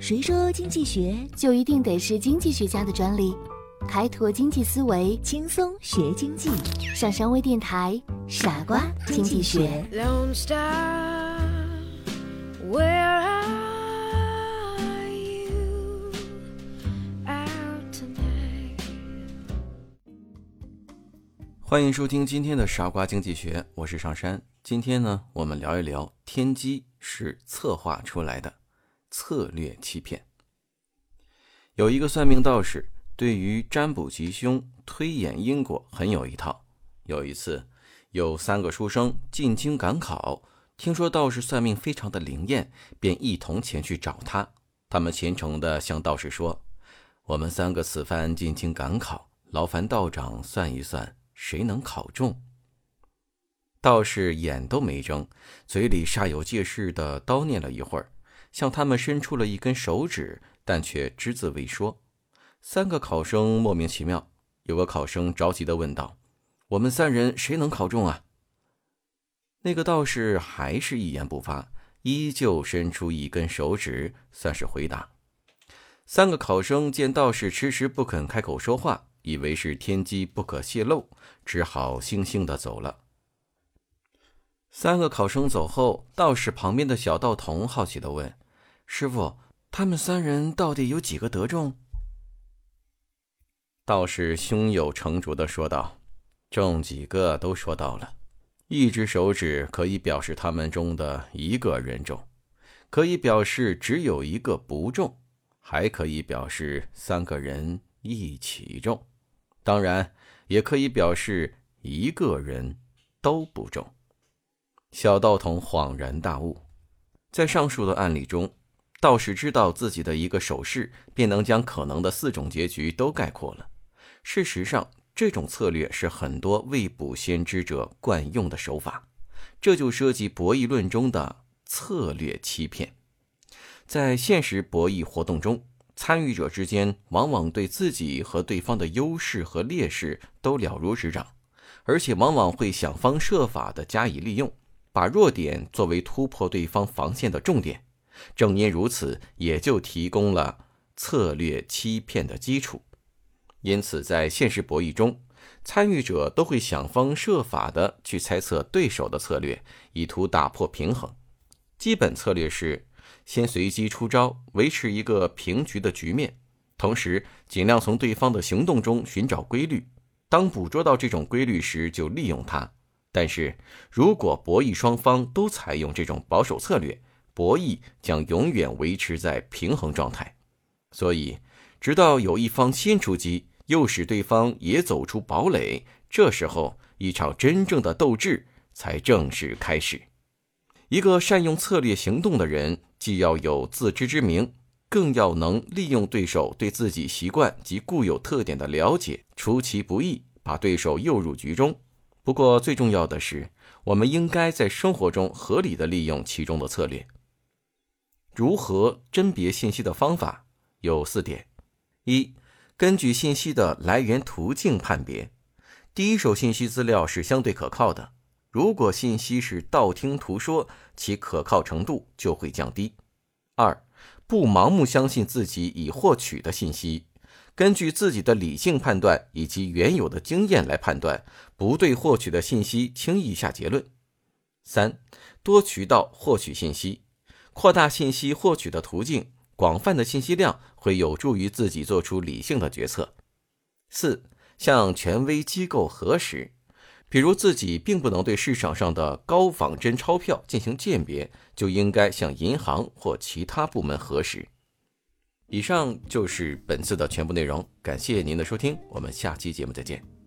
谁说经济学就一定得是经济学家的专利？开拓经济思维，轻松学经济？上山微电台，傻瓜经济学。Where are you out tonight? 欢迎收听今天的傻瓜经济学，我是上山。今天呢，我们聊一聊天机是策划出来的策略欺骗。有一个算命道士，对于占卜吉凶、推演因果很有一套。有一次，有三个书生进京赶考，听说道士算命非常的灵验，便一同前去找他。他们虔诚地向道士说：“我们三个此番进京赶考，劳烦道长算一算，谁能考中？”道士眼都没睁，嘴里煞有介事的叨念了一会儿，向他们伸出了一根手指，但却只字未说。三个考生莫名其妙，有个考生着急的问道：“我们三人谁能考中啊？”那个道士还是一言不发，依旧伸出一根手指，算是回答。三个考生见道士迟迟不肯开口说话，以为是天机不可泄露，只好悻悻的走了。三个考生走后，道士旁边的小道童好奇的问：“师傅，他们三人到底有几个得中？”道士胸有成竹的说道：“中几个都说到了，一只手指可以表示他们中的一个人中，可以表示只有一个不中，还可以表示三个人一起中，当然也可以表示一个人都不中。”小道童恍然大悟，在上述的案例中，道士知道自己的一个手势，便能将可能的四种结局都概括了。事实上，这种策略是很多未卜先知者惯用的手法，这就涉及博弈论中的策略欺骗。在现实博弈活动中，参与者之间往往对自己和对方的优势和劣势都了如指掌，而且往往会想方设法地加以利用。把弱点作为突破对方防线的重点，正因如此，也就提供了策略欺骗的基础。因此，在现实博弈中，参与者都会想方设法的去猜测对手的策略，以图打破平衡。基本策略是先随机出招，维持一个平局的局面，同时尽量从对方的行动中寻找规律。当捕捉到这种规律时，就利用它。但是如果博弈双方都采用这种保守策略，博弈将永远维持在平衡状态。所以，直到有一方先出击，诱使对方也走出堡垒，这时候一场真正的斗智才正式开始。一个善用策略行动的人，既要有自知之明，更要能利用对手对自己习惯及固有特点的了解，出其不意，把对手诱入局中。不过，最重要的是，我们应该在生活中合理的利用其中的策略。如何甄别信息的方法有四点：一、根据信息的来源途径判别，第一手信息资料是相对可靠的。如果信息是道听途说，其可靠程度就会降低。二、不盲目相信自己已获取的信息。根据自己的理性判断以及原有的经验来判断，不对获取的信息轻易下结论。三、多渠道获取信息，扩大信息获取的途径，广泛的信息量会有助于自己做出理性的决策。四、向权威机构核实，比如自己并不能对市场上的高仿真钞票进行鉴别，就应该向银行或其他部门核实。以上就是本次的全部内容，感谢您的收听，我们下期节目再见。